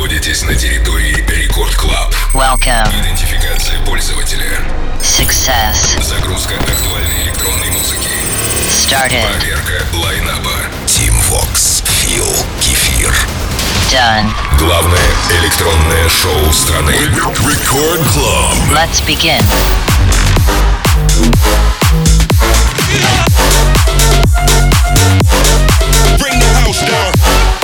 находитесь на территории Record Club. Welcome. Идентификация пользователя. Success. Загрузка актуальной электронной музыки. Started. Проверка лайнапа. Team Vox. Фил. Кефир. Done. Главное электронное шоу страны. Record Club. Let's begin. Bring the house down.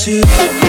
to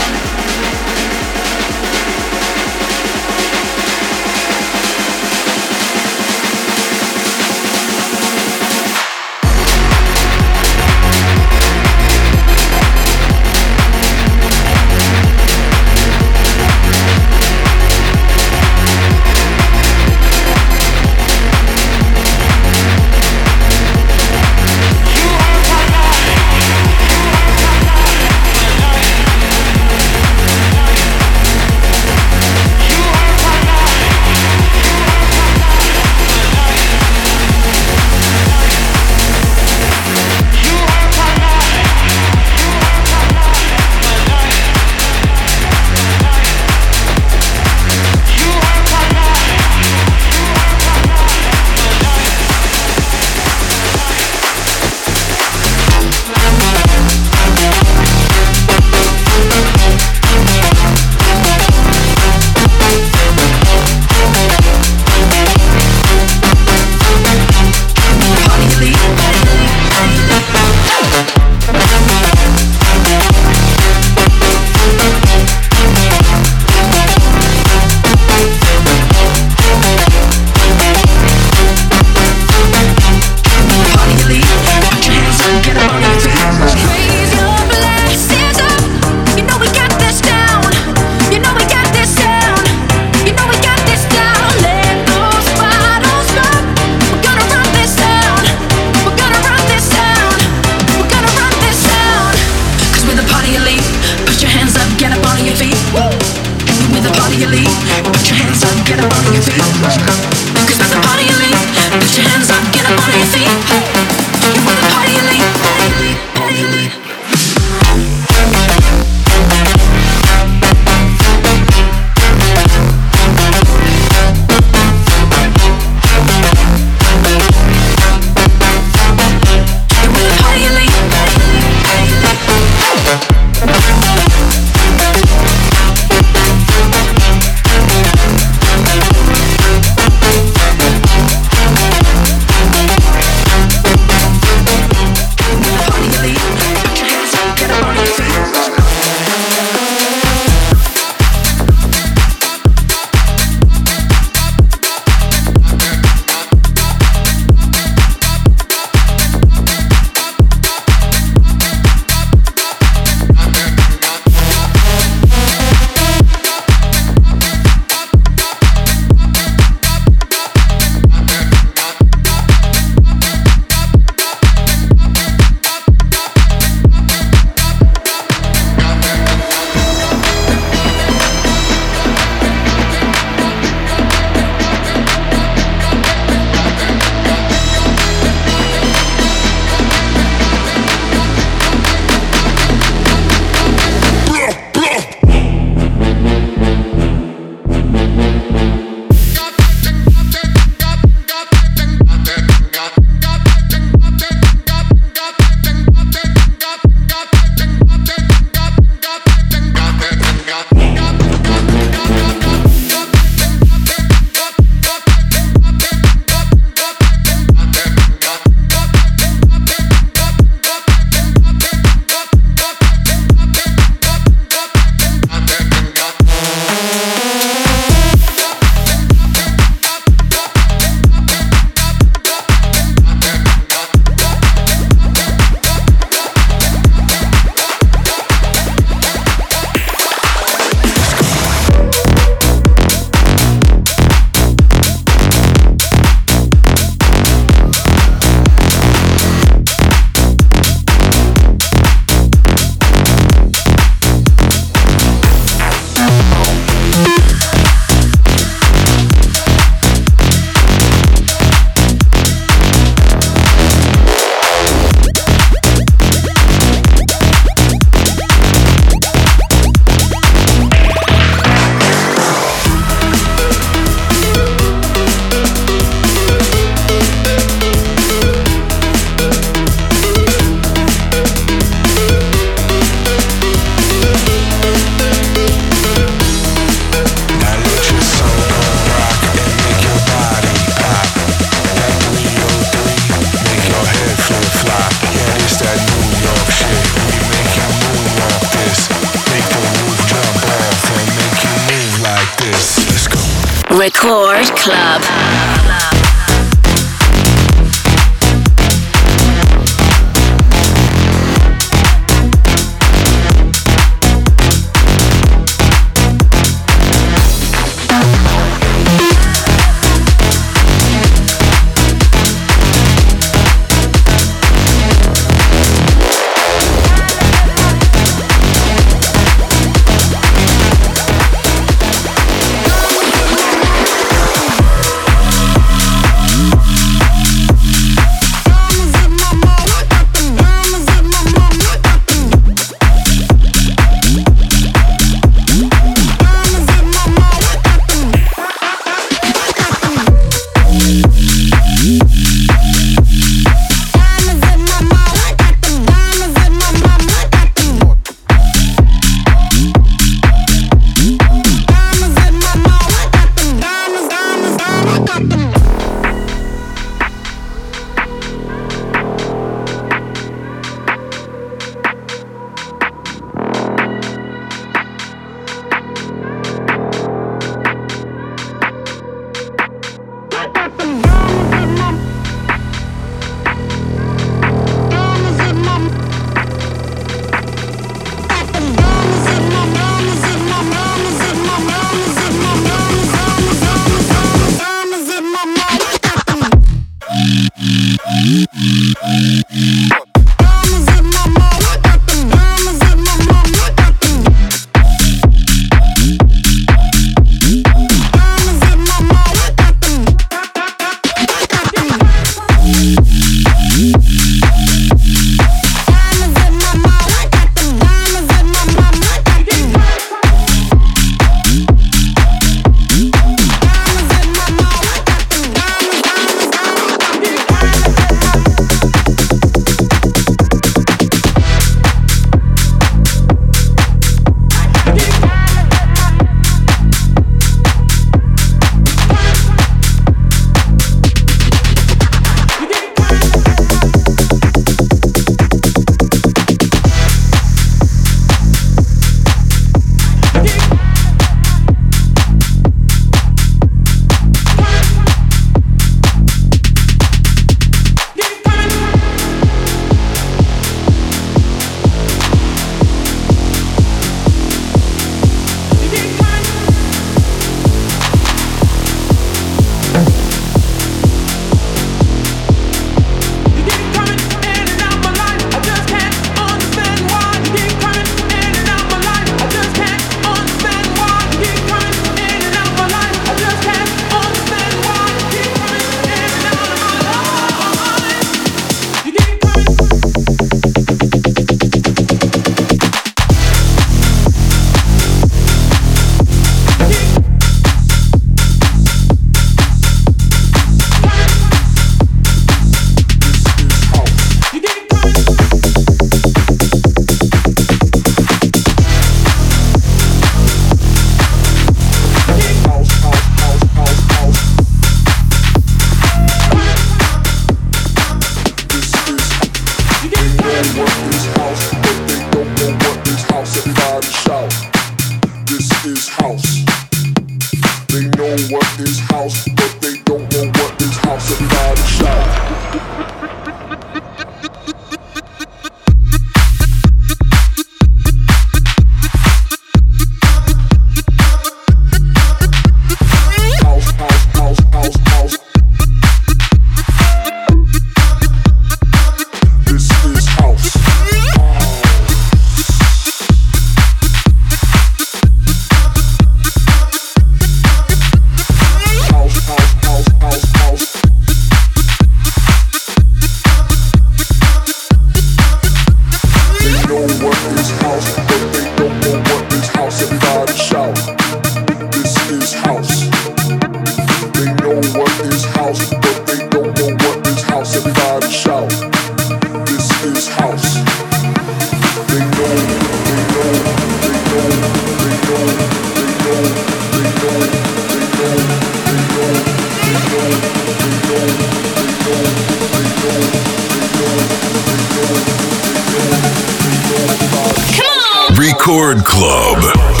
Club.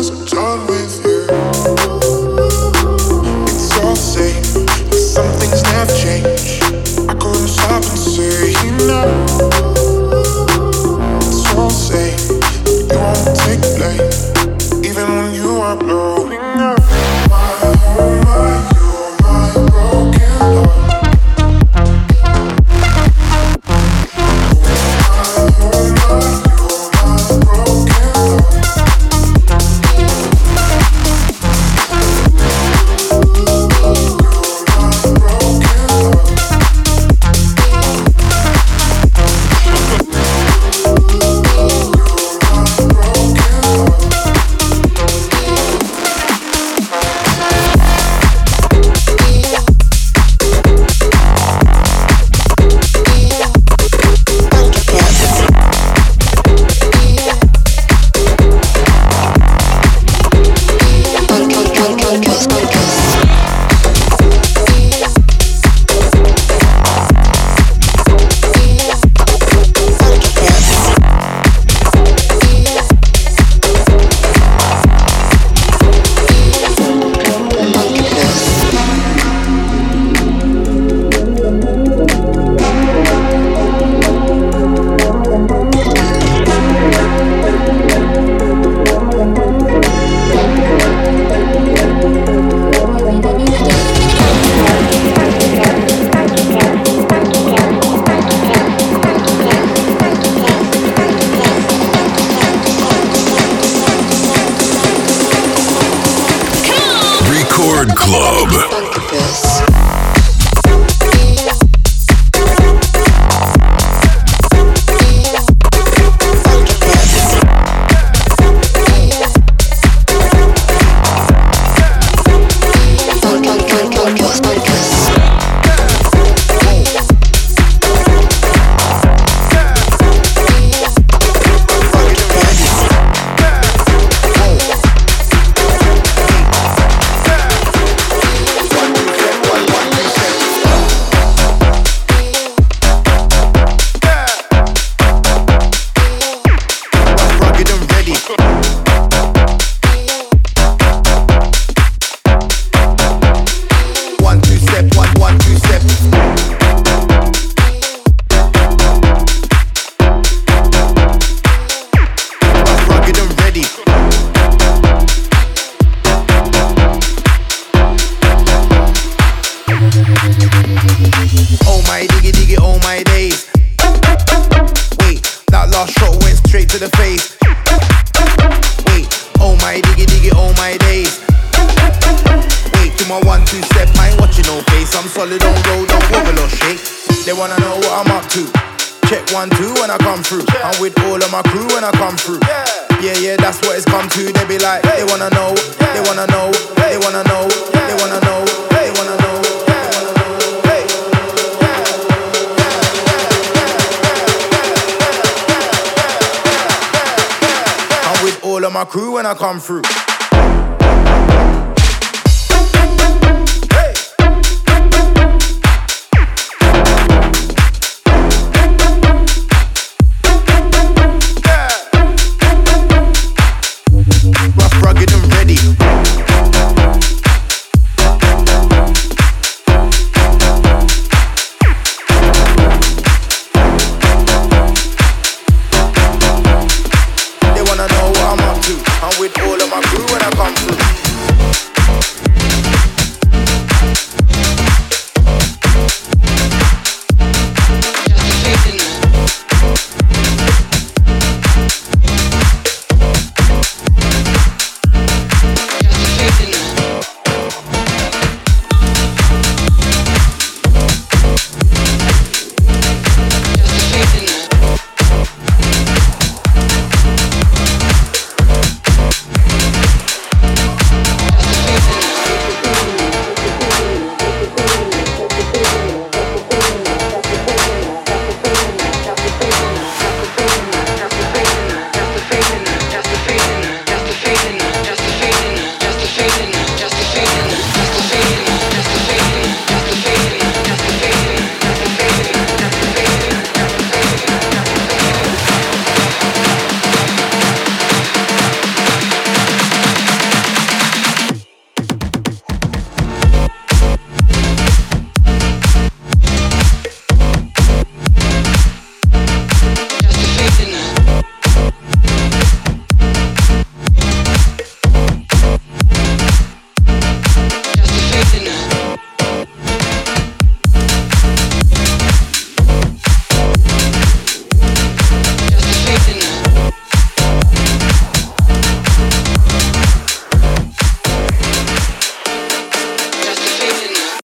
Cause I'm with you.